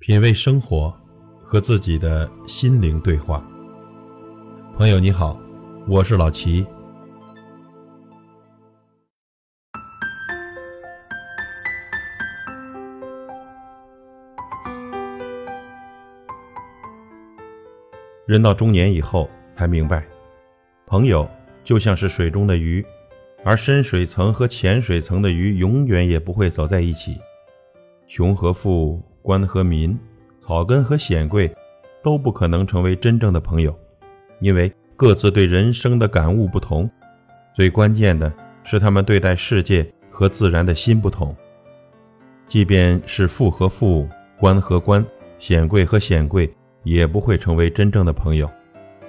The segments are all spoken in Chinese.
品味生活，和自己的心灵对话。朋友你好，我是老齐。人到中年以后才明白，朋友就像是水中的鱼，而深水层和浅水层的鱼永远也不会走在一起。穷和富。官和民，草根和显贵，都不可能成为真正的朋友，因为各自对人生的感悟不同。最关键的是，他们对待世界和自然的心不同。即便是富和富，官和官，显贵和显贵，也不会成为真正的朋友，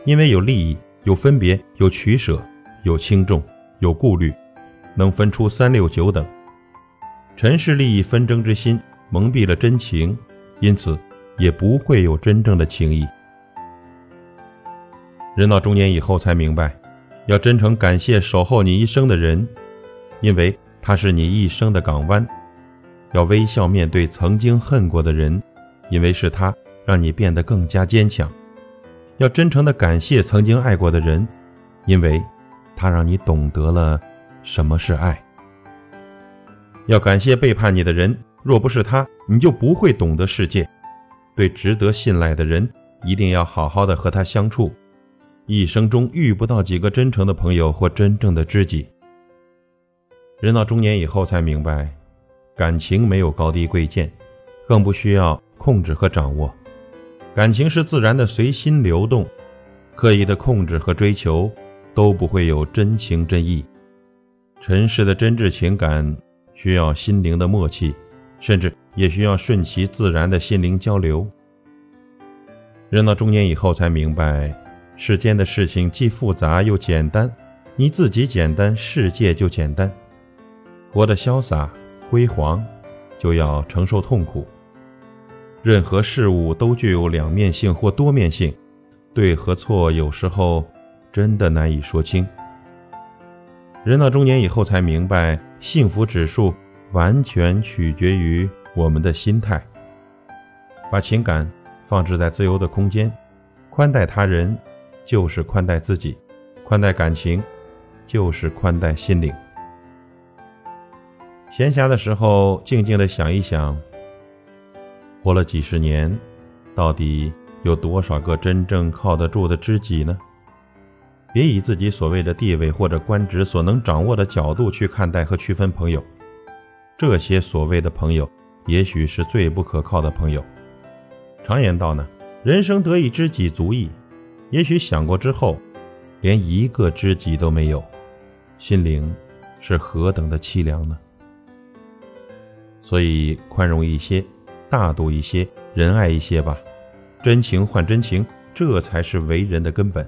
因为有利益，有分别，有取舍，有轻重，有顾虑，能分出三六九等。尘世利益纷争之心。蒙蔽了真情，因此也不会有真正的情谊。人到中年以后才明白，要真诚感谢守候你一生的人，因为他是你一生的港湾；要微笑面对曾经恨过的人，因为是他让你变得更加坚强；要真诚的感谢曾经爱过的人，因为他让你懂得了什么是爱；要感谢背叛你的人。若不是他，你就不会懂得世界。对值得信赖的人，一定要好好的和他相处。一生中遇不到几个真诚的朋友或真正的知己。人到中年以后才明白，感情没有高低贵贱，更不需要控制和掌握。感情是自然的随心流动，刻意的控制和追求都不会有真情真意。尘世的真挚情感需要心灵的默契。甚至也需要顺其自然的心灵交流。人到中年以后才明白，世间的事情既复杂又简单，你自己简单，世界就简单。活得潇洒辉煌，就要承受痛苦。任何事物都具有两面性或多面性，对和错有时候真的难以说清。人到中年以后才明白，幸福指数。完全取决于我们的心态。把情感放置在自由的空间，宽待他人就是宽待自己，宽待感情就是宽待心灵。闲暇的时候，静静的想一想，活了几十年，到底有多少个真正靠得住的知己呢？别以自己所谓的地位或者官职所能掌握的角度去看待和区分朋友。这些所谓的朋友，也许是最不可靠的朋友。常言道呢，人生得一知己足矣。也许想过之后，连一个知己都没有，心灵是何等的凄凉呢？所以，宽容一些，大度一些，仁爱一些吧。真情换真情，这才是为人的根本。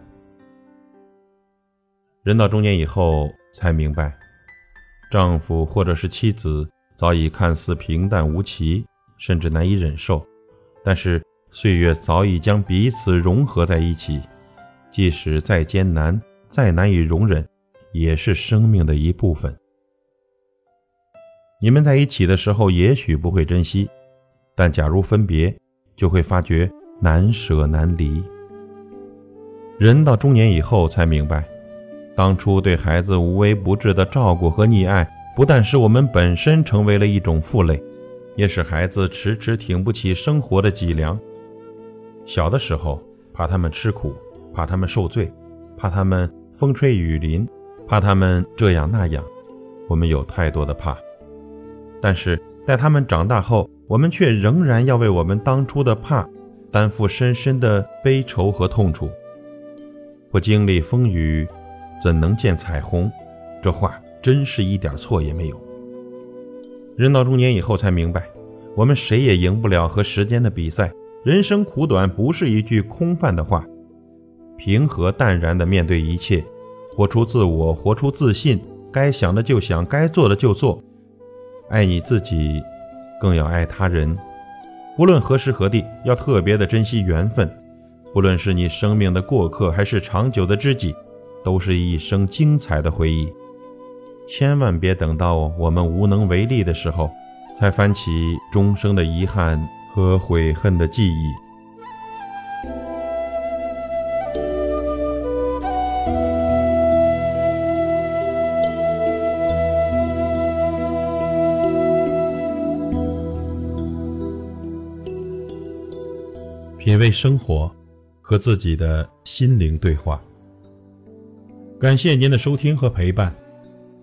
人到中年以后，才明白，丈夫或者是妻子。早已看似平淡无奇，甚至难以忍受，但是岁月早已将彼此融合在一起。即使再艰难、再难以容忍，也是生命的一部分。你们在一起的时候，也许不会珍惜，但假如分别，就会发觉难舍难离。人到中年以后，才明白，当初对孩子无微不至的照顾和溺爱。不但使我们本身成为了一种负累，也使孩子迟迟挺不起生活的脊梁。小的时候，怕他们吃苦，怕他们受罪，怕他们风吹雨淋，怕他们这样那样，我们有太多的怕。但是在他们长大后，我们却仍然要为我们当初的怕担负深深的悲愁和痛楚。不经历风雨，怎能见彩虹？这话。真是一点错也没有。人到中年以后才明白，我们谁也赢不了和时间的比赛。人生苦短，不是一句空泛的话。平和淡然地面对一切，活出自我，活出自信。该想的就想，该做的就做。爱你自己，更要爱他人。无论何时何地，要特别的珍惜缘分。不论是你生命的过客，还是长久的知己，都是一生精彩的回忆。千万别等到我们无能为力的时候，才翻起终生的遗憾和悔恨的记忆。品味生活，和自己的心灵对话。感谢您的收听和陪伴。